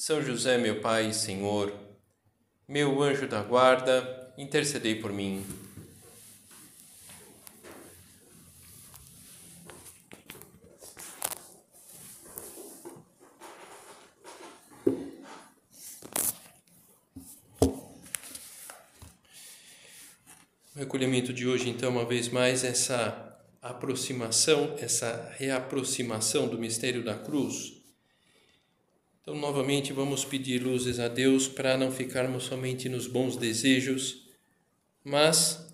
são José, meu Pai e Senhor, meu anjo da guarda, intercedei por mim. O recolhimento de hoje, então, uma vez mais, essa aproximação, essa reaproximação do mistério da cruz então, novamente, vamos pedir luzes a Deus para não ficarmos somente nos bons desejos, mas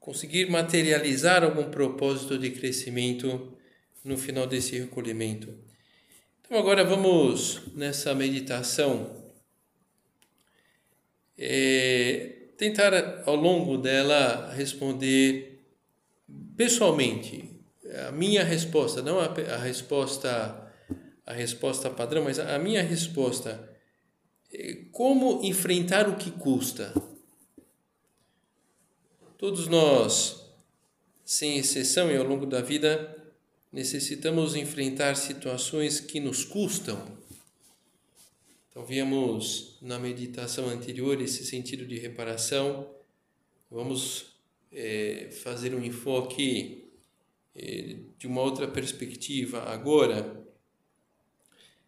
conseguir materializar algum propósito de crescimento no final desse recolhimento. Então, agora vamos nessa meditação é, tentar ao longo dela responder pessoalmente a minha resposta, não a, a resposta a resposta padrão, mas a minha resposta é como enfrentar o que custa. Todos nós, sem exceção e ao longo da vida, necessitamos enfrentar situações que nos custam. Então, víamos na meditação anterior esse sentido de reparação. Vamos é, fazer um enfoque é, de uma outra perspectiva agora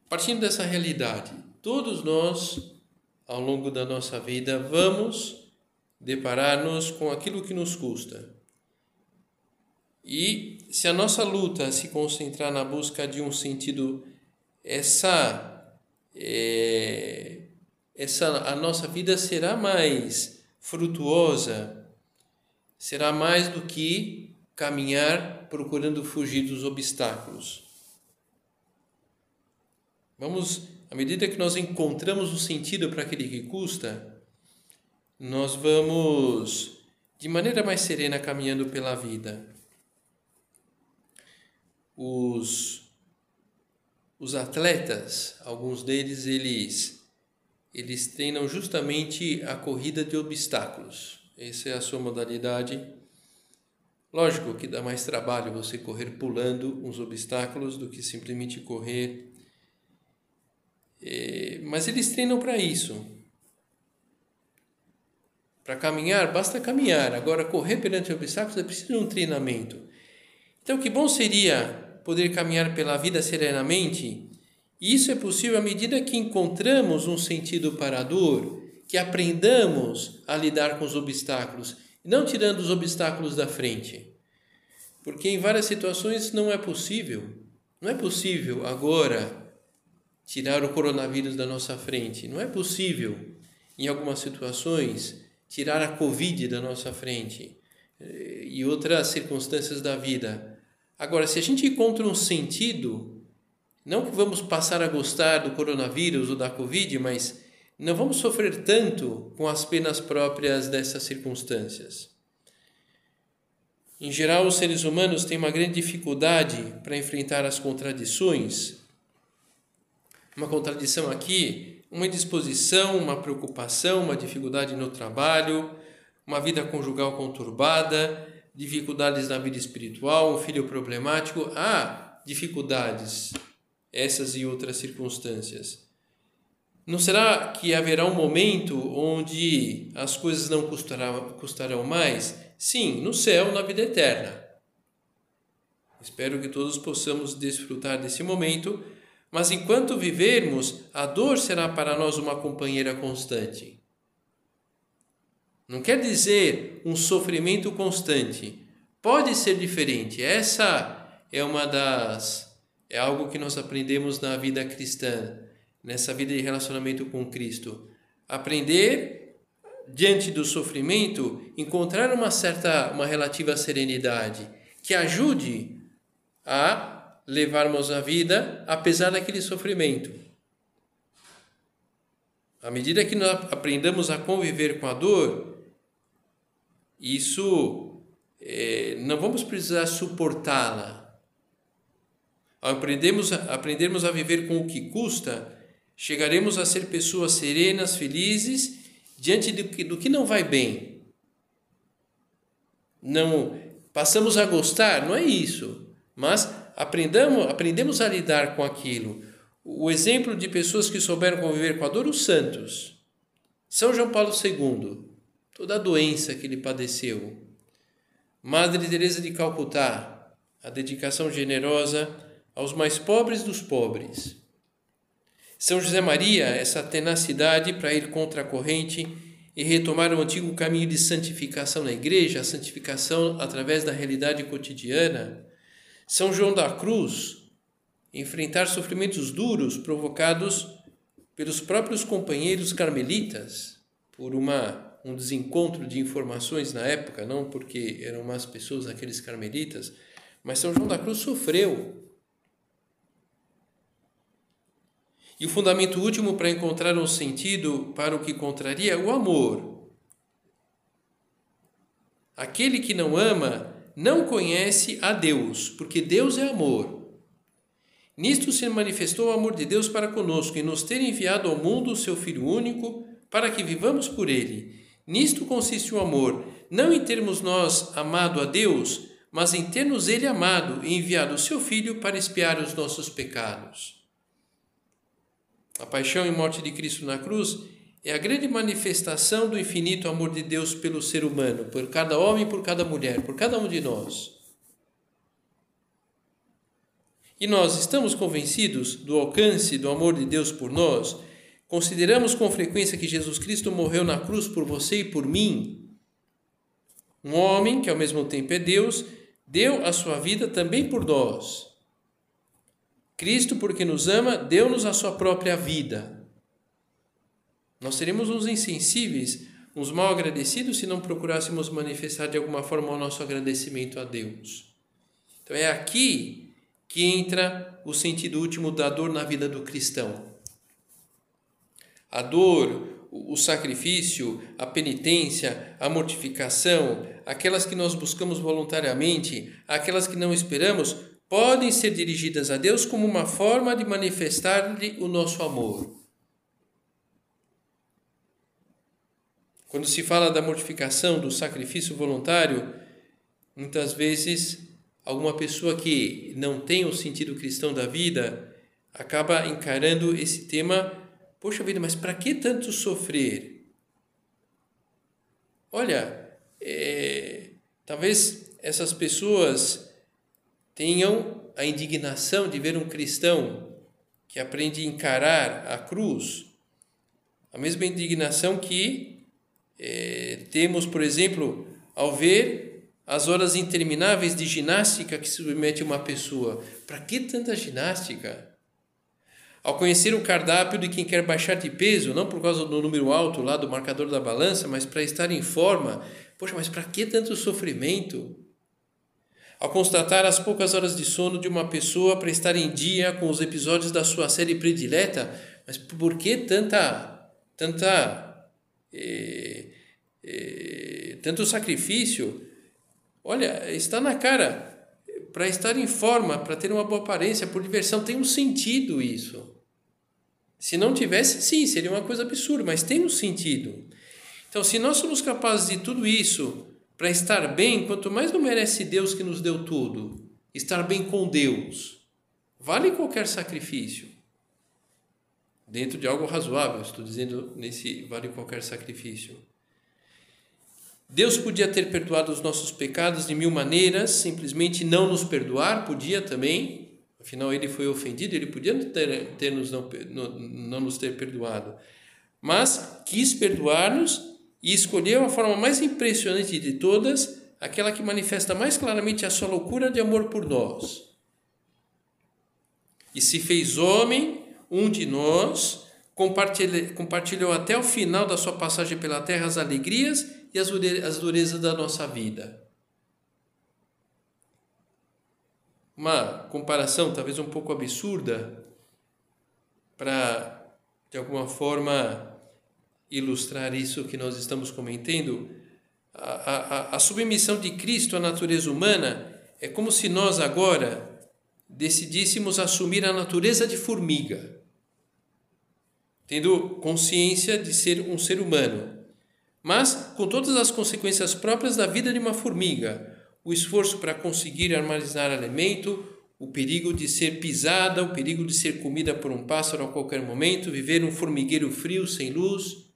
Partindo dessa realidade, todos nós, ao longo da nossa vida, vamos deparar-nos com aquilo que nos custa. E se a nossa luta se concentrar na busca de um sentido, essa, é, essa a nossa vida será mais frutuosa, será mais do que caminhar procurando fugir dos obstáculos. Vamos, à medida que nós encontramos o sentido para aquele que custa, nós vamos de maneira mais serena caminhando pela vida. Os, os atletas, alguns deles, eles, eles treinam justamente a corrida de obstáculos. Essa é a sua modalidade. Lógico que dá mais trabalho você correr pulando uns obstáculos do que simplesmente correr é, mas eles treinam para isso. Para caminhar, basta caminhar. Agora, correr perante obstáculos é preciso de um treinamento. Então, que bom seria poder caminhar pela vida serenamente. E isso é possível à medida que encontramos um sentido para a dor, que aprendamos a lidar com os obstáculos, não tirando os obstáculos da frente. Porque em várias situações não é possível. Não é possível agora tirar o coronavírus da nossa frente. Não é possível, em algumas situações, tirar a Covid da nossa frente eh, e outras circunstâncias da vida. Agora, se a gente encontra um sentido, não que vamos passar a gostar do coronavírus ou da Covid, mas não vamos sofrer tanto com as penas próprias dessas circunstâncias. Em geral, os seres humanos têm uma grande dificuldade para enfrentar as contradições uma contradição aqui, uma indisposição, uma preocupação, uma dificuldade no trabalho, uma vida conjugal conturbada, dificuldades na vida espiritual, um filho problemático. Há dificuldades, essas e outras circunstâncias. Não será que haverá um momento onde as coisas não custarão, custarão mais? Sim, no céu, na vida eterna. Espero que todos possamos desfrutar desse momento mas enquanto vivermos, a dor será para nós uma companheira constante. Não quer dizer um sofrimento constante. Pode ser diferente. Essa é uma das é algo que nós aprendemos na vida cristã, nessa vida de relacionamento com Cristo. Aprender diante do sofrimento, encontrar uma certa uma relativa serenidade que ajude a levarmos a vida apesar daquele sofrimento. À medida que nós aprendamos a conviver com a dor, isso é, não vamos precisar suportá-la. Ao aprendermos, aprendermos a viver com o que custa, chegaremos a ser pessoas serenas, felizes, diante do que, do que não vai bem. Não passamos a gostar, não é isso, mas aprendamos, aprendemos a lidar com aquilo. O exemplo de pessoas que souberam conviver com a dor, os santos. São João Paulo II, toda a doença que ele padeceu. Madre Teresa de Calcutá, a dedicação generosa aos mais pobres dos pobres. São José Maria, essa tenacidade para ir contra a corrente e retomar o antigo caminho de santificação na igreja, a santificação através da realidade cotidiana. São João da Cruz, enfrentar sofrimentos duros provocados pelos próprios companheiros carmelitas, por uma um desencontro de informações na época, não porque eram más pessoas aqueles carmelitas, mas São João da Cruz sofreu. E o fundamento último para encontrar um sentido para o que contraria é o amor. Aquele que não ama não conhece a Deus, porque Deus é amor. Nisto se manifestou o amor de Deus para conosco, em nos ter enviado ao mundo o seu Filho único, para que vivamos por ele. Nisto consiste o amor, não em termos nós amado a Deus, mas em termos ele amado e enviado o seu Filho para expiar os nossos pecados. A paixão e morte de Cristo na cruz é a grande manifestação do infinito amor de Deus pelo ser humano, por cada homem, por cada mulher, por cada um de nós. E nós estamos convencidos do alcance do amor de Deus por nós? Consideramos com frequência que Jesus Cristo morreu na cruz por você e por mim? Um homem que ao mesmo tempo é Deus, deu a sua vida também por nós. Cristo, porque nos ama, deu-nos a sua própria vida. Nós seríamos uns insensíveis, uns mal agradecidos se não procurássemos manifestar de alguma forma o nosso agradecimento a Deus. Então é aqui que entra o sentido último da dor na vida do cristão. A dor, o sacrifício, a penitência, a mortificação, aquelas que nós buscamos voluntariamente, aquelas que não esperamos, podem ser dirigidas a Deus como uma forma de manifestar-lhe o nosso amor. Quando se fala da mortificação, do sacrifício voluntário, muitas vezes alguma pessoa que não tem o sentido cristão da vida acaba encarando esse tema, poxa vida, mas para que tanto sofrer? Olha, é, talvez essas pessoas tenham a indignação de ver um cristão que aprende a encarar a cruz, a mesma indignação que é, temos, por exemplo, ao ver as horas intermináveis de ginástica que submete uma pessoa. Para que tanta ginástica? Ao conhecer o cardápio de quem quer baixar de peso, não por causa do número alto lá do marcador da balança, mas para estar em forma, poxa, mas para que tanto sofrimento? Ao constatar as poucas horas de sono de uma pessoa para estar em dia com os episódios da sua série predileta, mas por que tanta, tanta, eh, tanto sacrifício? Olha, está na cara. Para estar em forma, para ter uma boa aparência, por diversão, tem um sentido isso. Se não tivesse, sim, seria uma coisa absurda, mas tem um sentido. Então, se nós somos capazes de tudo isso para estar bem, quanto mais não merece Deus que nos deu tudo, estar bem com Deus, vale qualquer sacrifício. Dentro de algo razoável, estou dizendo nesse vale qualquer sacrifício. Deus podia ter perdoado os nossos pecados de mil maneiras, simplesmente não nos perdoar, podia também, afinal ele foi ofendido, ele podia ter, ter nos não, não, nos ter perdoado, mas quis perdoar-nos e escolheu a forma mais impressionante de todas, aquela que manifesta mais claramente a sua loucura de amor por nós. E se fez homem, um de nós, compartilhou até o final da sua passagem pela terra as alegrias e as durezas da nossa vida. Uma comparação talvez um pouco absurda para, de alguma forma, ilustrar isso que nós estamos comentando, a, a, a submissão de Cristo à natureza humana é como se nós agora decidíssemos assumir a natureza de formiga, tendo consciência de ser um ser humano, mas com todas as consequências próprias da vida de uma formiga, o esforço para conseguir armazenar alimento, o perigo de ser pisada, o perigo de ser comida por um pássaro a qualquer momento, viver um formigueiro frio sem luz.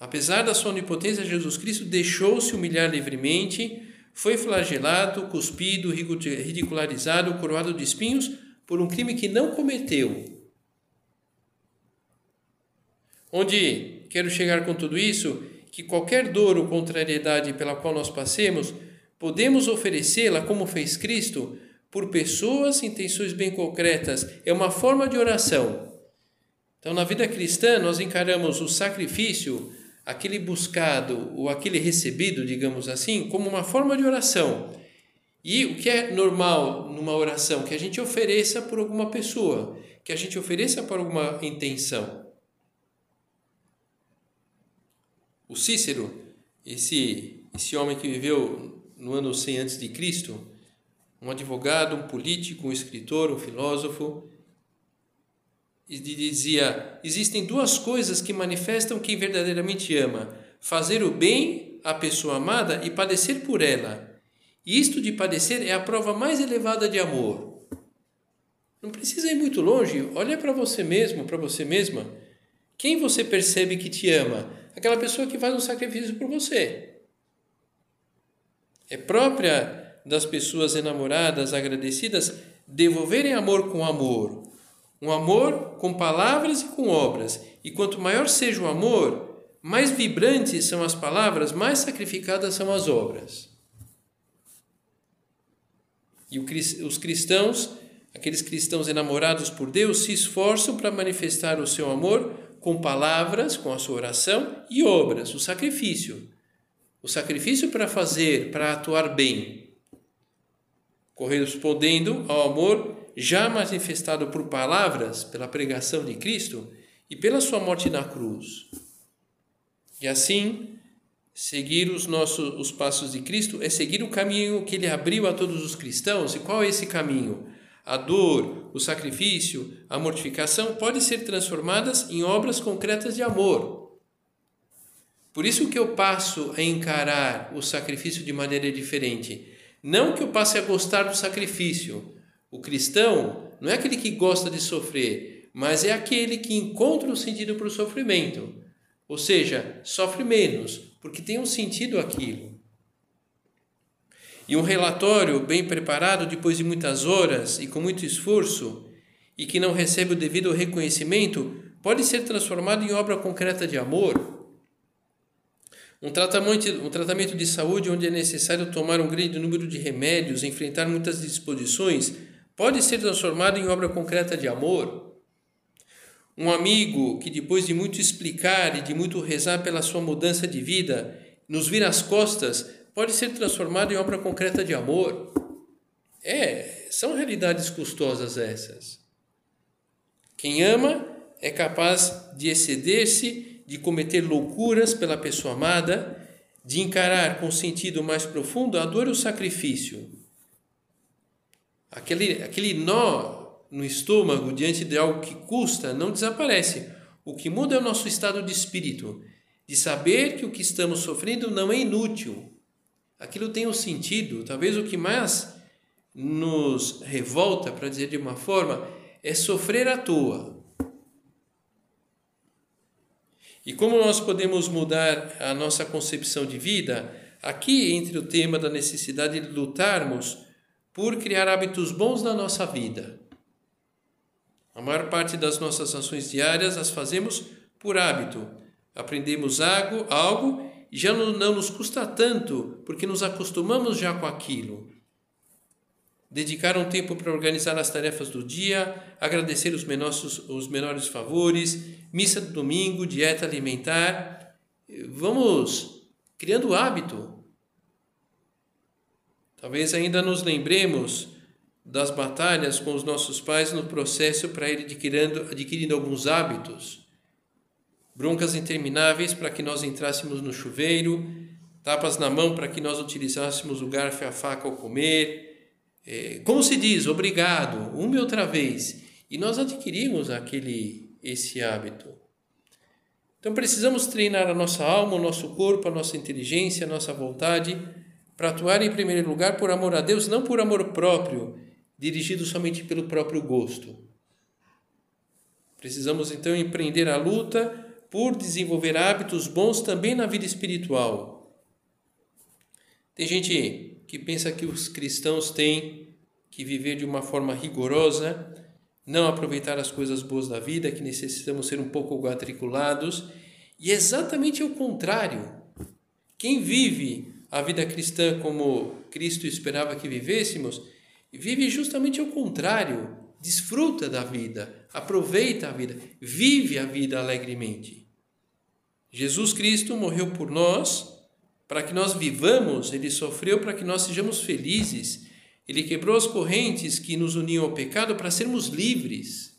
Apesar da sua onipotência, Jesus Cristo deixou-se humilhar livremente, foi flagelado, cuspido, ridicularizado, coroado de espinhos por um crime que não cometeu. Onde quero chegar com tudo isso? Que qualquer dor ou contrariedade pela qual nós passemos, podemos oferecê-la, como fez Cristo, por pessoas, intenções bem concretas. É uma forma de oração. Então, na vida cristã, nós encaramos o sacrifício, aquele buscado ou aquele recebido, digamos assim, como uma forma de oração. E o que é normal numa oração? Que a gente ofereça por alguma pessoa, que a gente ofereça por alguma intenção. O Cícero, esse, esse homem que viveu no ano 100 antes de Cristo, um advogado, um político, um escritor, um filósofo, e dizia: existem duas coisas que manifestam quem verdadeiramente ama: fazer o bem à pessoa amada e padecer por ela. E isto de padecer é a prova mais elevada de amor. Não precisa ir muito longe, olha para você mesmo, para você mesma. Quem você percebe que te ama? Aquela pessoa que faz um sacrifício por você. É própria das pessoas enamoradas, agradecidas, devolverem amor com amor. Um amor com palavras e com obras. E quanto maior seja o amor, mais vibrantes são as palavras, mais sacrificadas são as obras. E os cristãos, aqueles cristãos enamorados por Deus, se esforçam para manifestar o seu amor com palavras, com a sua oração e obras, o sacrifício o sacrifício para fazer, para atuar bem, correspondendo ao amor já manifestado por palavras, pela pregação de Cristo e pela sua morte na cruz. E assim, seguir os nossos os passos de Cristo é seguir o caminho que ele abriu a todos os cristãos. E qual é esse caminho? A dor, o sacrifício, a mortificação podem ser transformadas em obras concretas de amor por isso que eu passo a encarar o sacrifício de maneira diferente. Não que eu passe a gostar do sacrifício. O cristão não é aquele que gosta de sofrer, mas é aquele que encontra o um sentido para o sofrimento. Ou seja, sofre menos, porque tem um sentido aquilo. E um relatório bem preparado depois de muitas horas e com muito esforço, e que não recebe o devido reconhecimento, pode ser transformado em obra concreta de amor um tratamento, um tratamento de saúde onde é necessário tomar um grande número de remédios, enfrentar muitas disposições, pode ser transformado em obra concreta de amor. Um amigo que, depois de muito explicar e de muito rezar pela sua mudança de vida, nos vira as costas, pode ser transformado em obra concreta de amor. É, são realidades custosas essas. Quem ama é capaz de exceder-se de cometer loucuras pela pessoa amada, de encarar com sentido mais profundo a dor e o sacrifício. Aquele, aquele nó no estômago diante de algo que custa não desaparece. O que muda é o nosso estado de espírito, de saber que o que estamos sofrendo não é inútil. Aquilo tem um sentido. Talvez o que mais nos revolta, para dizer de uma forma, é sofrer à toa. E como nós podemos mudar a nossa concepção de vida? Aqui entre o tema da necessidade de lutarmos por criar hábitos bons na nossa vida. A maior parte das nossas ações diárias as fazemos por hábito. Aprendemos algo, algo e já não, não nos custa tanto, porque nos acostumamos já com aquilo dedicar um tempo para organizar as tarefas do dia, agradecer os menores, os menores favores, missa do domingo, dieta alimentar. Vamos criando o hábito. Talvez ainda nos lembremos das batalhas com os nossos pais no processo para ir adquirindo, adquirindo alguns hábitos. Broncas intermináveis para que nós entrássemos no chuveiro, tapas na mão para que nós utilizássemos o garfo e a faca ao comer. É, como se diz, obrigado, uma e outra vez. E nós adquirimos aquele esse hábito. Então precisamos treinar a nossa alma, o nosso corpo, a nossa inteligência, a nossa vontade para atuar em primeiro lugar por amor a Deus, não por amor próprio, dirigido somente pelo próprio gosto. Precisamos então empreender a luta por desenvolver hábitos bons também na vida espiritual. Tem gente que pensa que os cristãos têm que viver de uma forma rigorosa, não aproveitar as coisas boas da vida, que necessitamos ser um pouco quadriculados, e é exatamente o contrário. Quem vive a vida cristã como Cristo esperava que vivêssemos, vive justamente o contrário, desfruta da vida, aproveita a vida, vive a vida alegremente. Jesus Cristo morreu por nós para que nós vivamos, ele sofreu para que nós sejamos felizes ele quebrou as correntes que nos uniam ao pecado para sermos livres.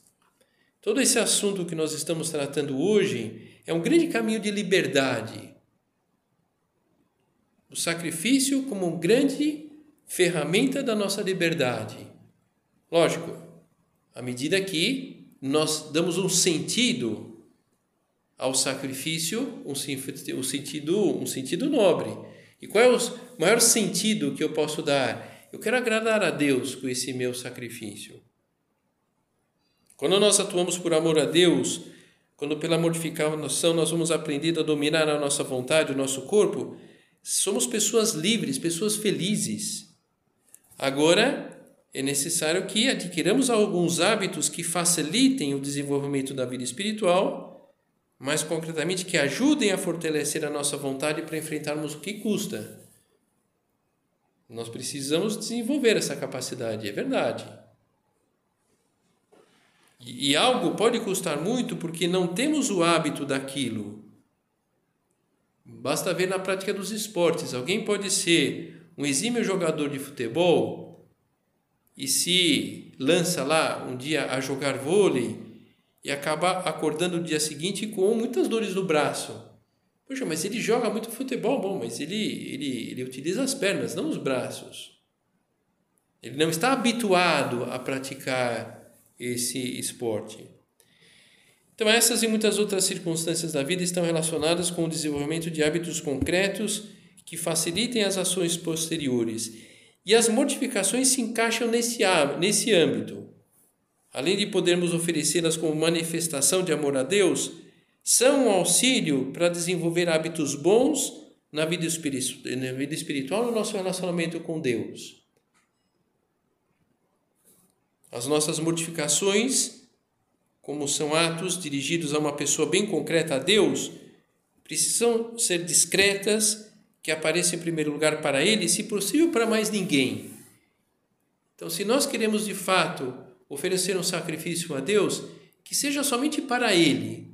Todo esse assunto que nós estamos tratando hoje é um grande caminho de liberdade. O sacrifício como uma grande ferramenta da nossa liberdade. Lógico, à medida que nós damos um sentido ao sacrifício, um, sentido, um sentido nobre. E qual é o maior sentido que eu posso dar? Eu quero agradar a Deus com esse meu sacrifício. Quando nós atuamos por amor a Deus, quando pela mortificação nós vamos aprendendo a dominar a nossa vontade, o nosso corpo, somos pessoas livres, pessoas felizes. Agora, é necessário que adquiramos alguns hábitos que facilitem o desenvolvimento da vida espiritual, mais concretamente que ajudem a fortalecer a nossa vontade para enfrentarmos o que custa. Nós precisamos desenvolver essa capacidade, é verdade. E, e algo pode custar muito porque não temos o hábito daquilo. Basta ver na prática dos esportes. Alguém pode ser um exímio jogador de futebol e se lança lá um dia a jogar vôlei e acaba acordando no dia seguinte com muitas dores no braço. Poxa, mas ele joga muito futebol, bom, mas ele, ele, ele utiliza as pernas, não os braços. Ele não está habituado a praticar esse esporte. Então, essas e muitas outras circunstâncias da vida estão relacionadas com o desenvolvimento de hábitos concretos que facilitem as ações posteriores. E as mortificações se encaixam nesse, nesse âmbito. Além de podermos oferecê-las como manifestação de amor a Deus, são um auxílio para desenvolver hábitos bons na vida, na vida espiritual, no nosso relacionamento com Deus. As nossas mortificações, como são atos dirigidos a uma pessoa bem concreta, a Deus, precisam ser discretas, que apareçam em primeiro lugar para Ele, se possível para mais ninguém. Então, se nós queremos de fato oferecer um sacrifício a Deus, que seja somente para Ele,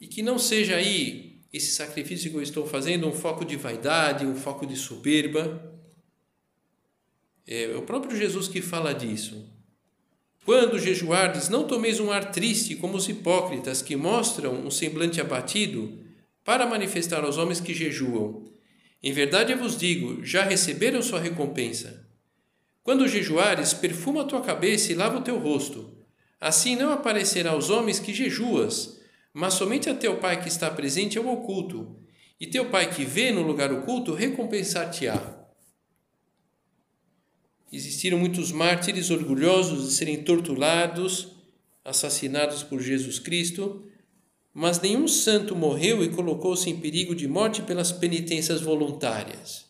e que não seja aí esse sacrifício que eu estou fazendo um foco de vaidade, um foco de soberba. É o próprio Jesus que fala disso. Quando jejuardes, não tomeis um ar triste como os hipócritas que mostram um semblante abatido para manifestar aos homens que jejuam. Em verdade eu vos digo, já receberam sua recompensa. Quando jejuares, perfuma a tua cabeça e lava o teu rosto. Assim não aparecerá aos homens que jejuas, mas somente a teu Pai que está presente é o oculto, e teu Pai que vê no lugar oculto recompensar-te-á. Existiram muitos mártires orgulhosos de serem torturados, assassinados por Jesus Cristo, mas nenhum santo morreu e colocou-se em perigo de morte pelas penitências voluntárias.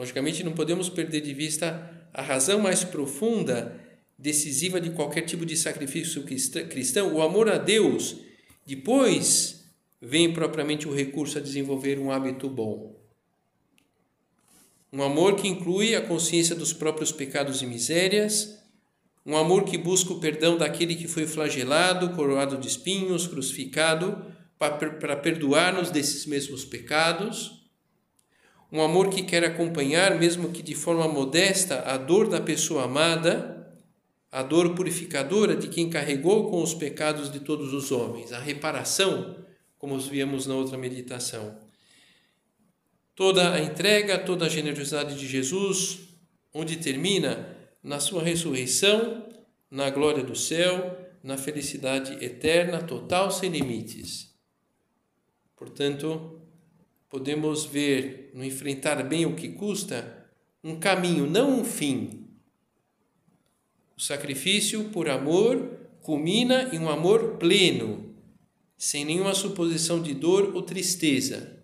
Logicamente, não podemos perder de vista a razão mais profunda decisiva de qualquer tipo de sacrifício cristão, o amor a Deus. Depois vem propriamente o recurso a desenvolver um hábito bom. Um amor que inclui a consciência dos próprios pecados e misérias, um amor que busca o perdão daquele que foi flagelado, coroado de espinhos, crucificado, para perdoar-nos desses mesmos pecados. Um amor que quer acompanhar, mesmo que de forma modesta, a dor da pessoa amada a dor purificadora de quem carregou com os pecados de todos os homens, a reparação, como os víamos na outra meditação. Toda a entrega, toda a generosidade de Jesus, onde termina na sua ressurreição, na glória do céu, na felicidade eterna, total, sem limites. Portanto, podemos ver no enfrentar bem o que custa um caminho, não um fim. O sacrifício por amor culmina em um amor pleno, sem nenhuma suposição de dor ou tristeza.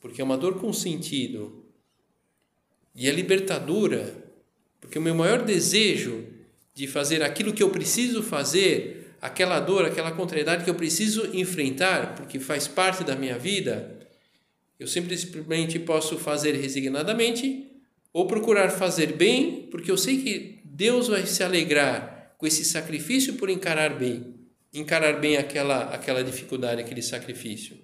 Porque é uma dor com sentido e é libertadora, porque o meu maior desejo de fazer aquilo que eu preciso fazer, aquela dor, aquela contrariedade que eu preciso enfrentar, porque faz parte da minha vida, eu simplesmente posso fazer resignadamente ou procurar fazer bem, porque eu sei que Deus vai se alegrar com esse sacrifício por encarar bem, encarar bem aquela aquela dificuldade, aquele sacrifício.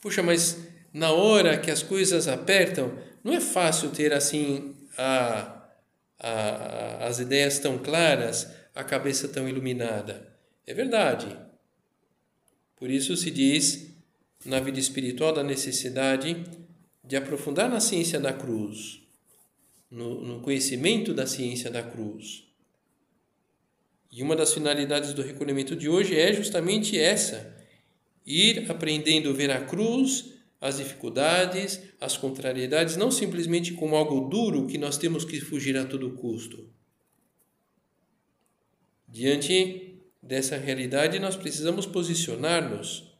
Puxa, mas na hora que as coisas apertam, não é fácil ter assim a a, as ideias tão claras, a cabeça tão iluminada. É verdade. Por isso se diz na vida espiritual da necessidade de aprofundar na ciência da cruz, no, no conhecimento da ciência da cruz. E uma das finalidades do recolhimento de hoje é justamente essa: ir aprendendo a ver a cruz as dificuldades, as contrariedades, não simplesmente como algo duro que nós temos que fugir a todo custo. Diante dessa realidade, nós precisamos posicionar-nos,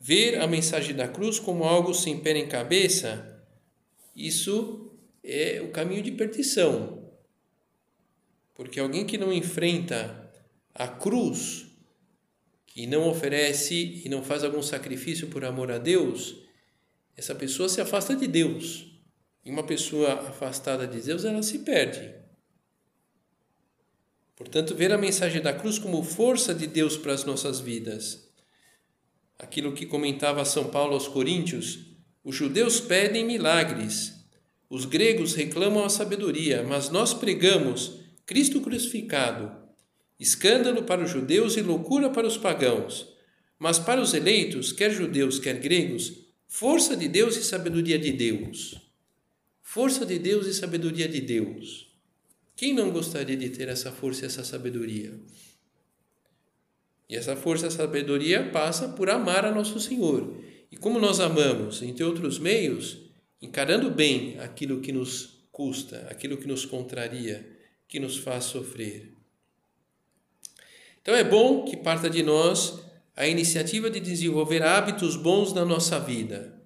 ver a mensagem da cruz como algo sem pé nem cabeça. Isso é o caminho de perdição. Porque alguém que não enfrenta a cruz, que não oferece e não faz algum sacrifício por amor a Deus, essa pessoa se afasta de Deus. E uma pessoa afastada de Deus, ela se perde. Portanto, ver a mensagem da cruz como força de Deus para as nossas vidas. Aquilo que comentava São Paulo aos Coríntios: os judeus pedem milagres, os gregos reclamam a sabedoria, mas nós pregamos Cristo crucificado, escândalo para os judeus e loucura para os pagãos. Mas para os eleitos, quer judeus, quer gregos, Força de Deus e sabedoria de Deus. Força de Deus e sabedoria de Deus. Quem não gostaria de ter essa força e essa sabedoria? E essa força e sabedoria passa por amar a nosso Senhor. E como nós amamos, entre outros meios, encarando bem aquilo que nos custa, aquilo que nos contraria, que nos faz sofrer. Então é bom que parta de nós a iniciativa de desenvolver hábitos bons na nossa vida.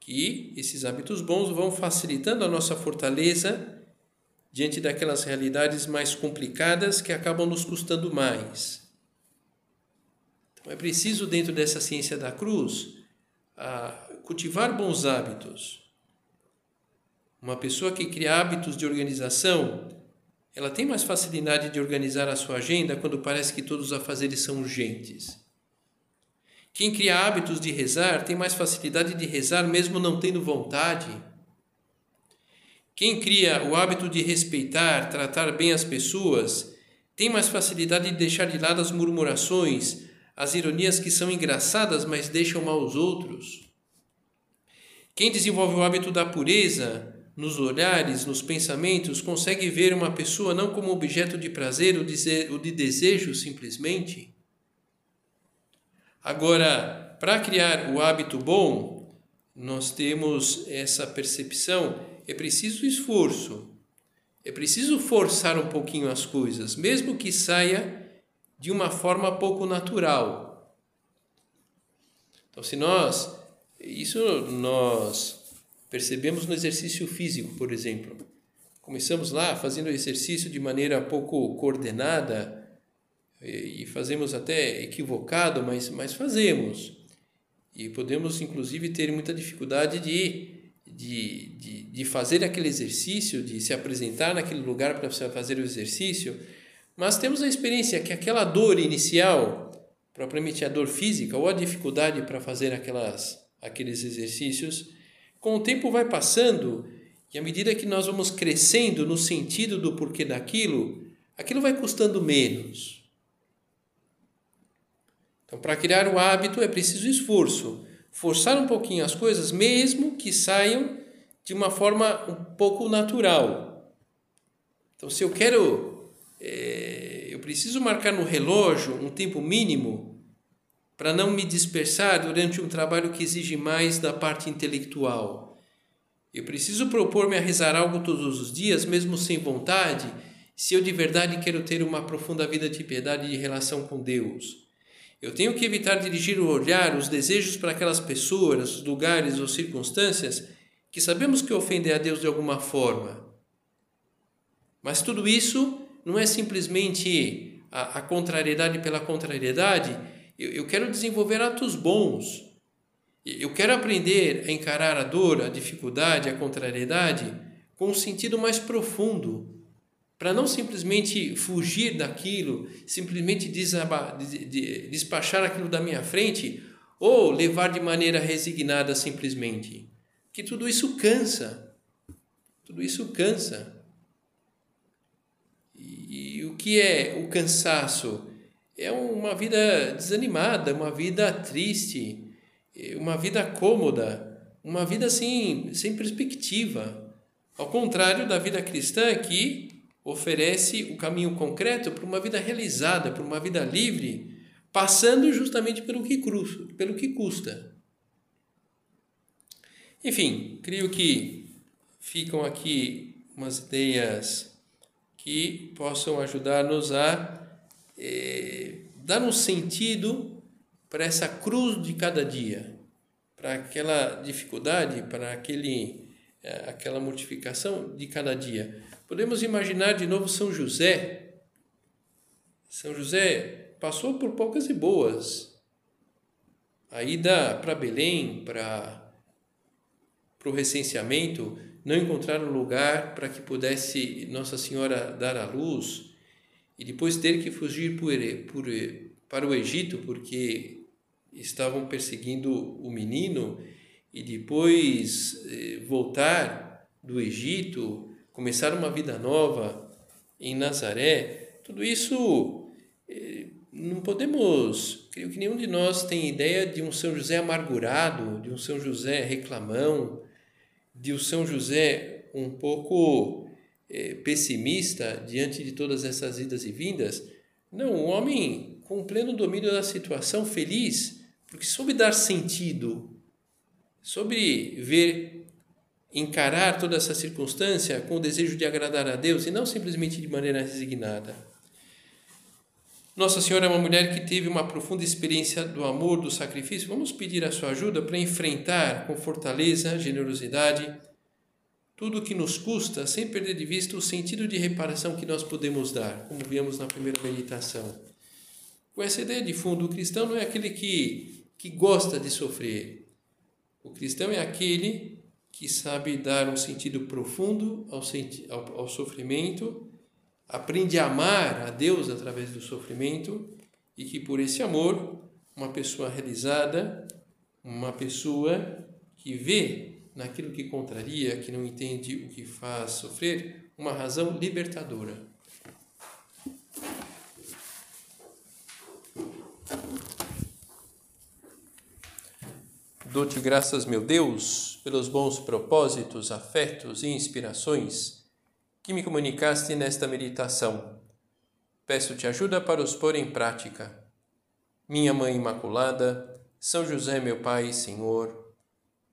Que esses hábitos bons vão facilitando a nossa fortaleza diante daquelas realidades mais complicadas que acabam nos custando mais. Então é preciso, dentro dessa ciência da cruz, cultivar bons hábitos. Uma pessoa que cria hábitos de organização ela tem mais facilidade de organizar a sua agenda quando parece que todos os afazeres são urgentes. Quem cria hábitos de rezar tem mais facilidade de rezar mesmo não tendo vontade. Quem cria o hábito de respeitar, tratar bem as pessoas, tem mais facilidade de deixar de lado as murmurações, as ironias que são engraçadas, mas deixam mal os outros. Quem desenvolve o hábito da pureza nos olhares, nos pensamentos, consegue ver uma pessoa não como objeto de prazer ou de desejo simplesmente? Agora, para criar o hábito bom, nós temos essa percepção, é preciso esforço. É preciso forçar um pouquinho as coisas, mesmo que saia de uma forma pouco natural. Então, se nós, isso nós Percebemos no exercício físico, por exemplo. Começamos lá fazendo o exercício de maneira pouco coordenada e fazemos até equivocado, mas, mas fazemos. E podemos, inclusive, ter muita dificuldade de, de, de, de fazer aquele exercício, de se apresentar naquele lugar para fazer o exercício, mas temos a experiência que aquela dor inicial, propriamente a dor física ou a dificuldade para fazer aquelas, aqueles exercícios, com o tempo vai passando E à medida que nós vamos crescendo no sentido do porquê daquilo, aquilo vai custando menos. Então, para criar o hábito é preciso esforço, forçar um pouquinho as coisas, mesmo que saiam de uma forma um pouco natural. Então, se eu quero, é, eu preciso marcar no relógio um tempo mínimo para não me dispersar durante um trabalho que exige mais da parte intelectual. Eu preciso propor-me a rezar algo todos os dias, mesmo sem vontade, se eu de verdade quero ter uma profunda vida de piedade e de relação com Deus. Eu tenho que evitar dirigir o olhar, os desejos para aquelas pessoas, lugares ou circunstâncias que sabemos que ofendem a Deus de alguma forma. Mas tudo isso não é simplesmente a, a contrariedade pela contrariedade, eu, eu quero desenvolver atos bons. Eu quero aprender a encarar a dor, a dificuldade, a contrariedade com um sentido mais profundo, para não simplesmente fugir daquilo, simplesmente despachar aquilo da minha frente ou levar de maneira resignada simplesmente. Que tudo isso cansa. Tudo isso cansa. E, e o que é o cansaço? É uma vida desanimada, uma vida triste, uma vida cômoda, uma vida assim, sem perspectiva. Ao contrário da vida cristã que oferece o caminho concreto para uma vida realizada, para uma vida livre, passando justamente pelo que, cruza, pelo que custa. Enfim, creio que ficam aqui umas ideias que possam ajudar-nos a é, dar um sentido para essa cruz de cada dia, para aquela dificuldade, para aquele, é, aquela mortificação de cada dia. Podemos imaginar de novo São José. São José passou por poucas e boas. A ida para Belém, para, para o recenseamento, não encontraram lugar para que pudesse Nossa Senhora dar a luz e depois ter que fugir por, por, para o Egito porque estavam perseguindo o menino e depois eh, voltar do Egito, começar uma vida nova em Nazaré, tudo isso eh, não podemos, creio que nenhum de nós tem ideia de um São José amargurado, de um São José reclamão, de um São José um pouco é, pessimista diante de todas essas idas e vindas. Não, um homem com pleno domínio da situação, feliz, porque soube dar sentido, soube ver, encarar toda essa circunstância com o desejo de agradar a Deus e não simplesmente de maneira resignada. Nossa Senhora é uma mulher que teve uma profunda experiência do amor, do sacrifício. Vamos pedir a sua ajuda para enfrentar com fortaleza, generosidade, tudo o que nos custa, sem perder de vista o sentido de reparação que nós podemos dar, como vimos na primeira meditação. Com essa ideia de fundo, o cristão não é aquele que, que gosta de sofrer. O cristão é aquele que sabe dar um sentido profundo ao, ao, ao sofrimento, aprende a amar a Deus através do sofrimento e que por esse amor, uma pessoa realizada, uma pessoa que vê naquilo que contraria, que não entende o que faz sofrer, uma razão libertadora. Dou-te graças, meu Deus, pelos bons propósitos, afetos e inspirações que me comunicaste nesta meditação. Peço-te ajuda para os pôr em prática. Minha Mãe Imaculada, São José, meu Pai e Senhor,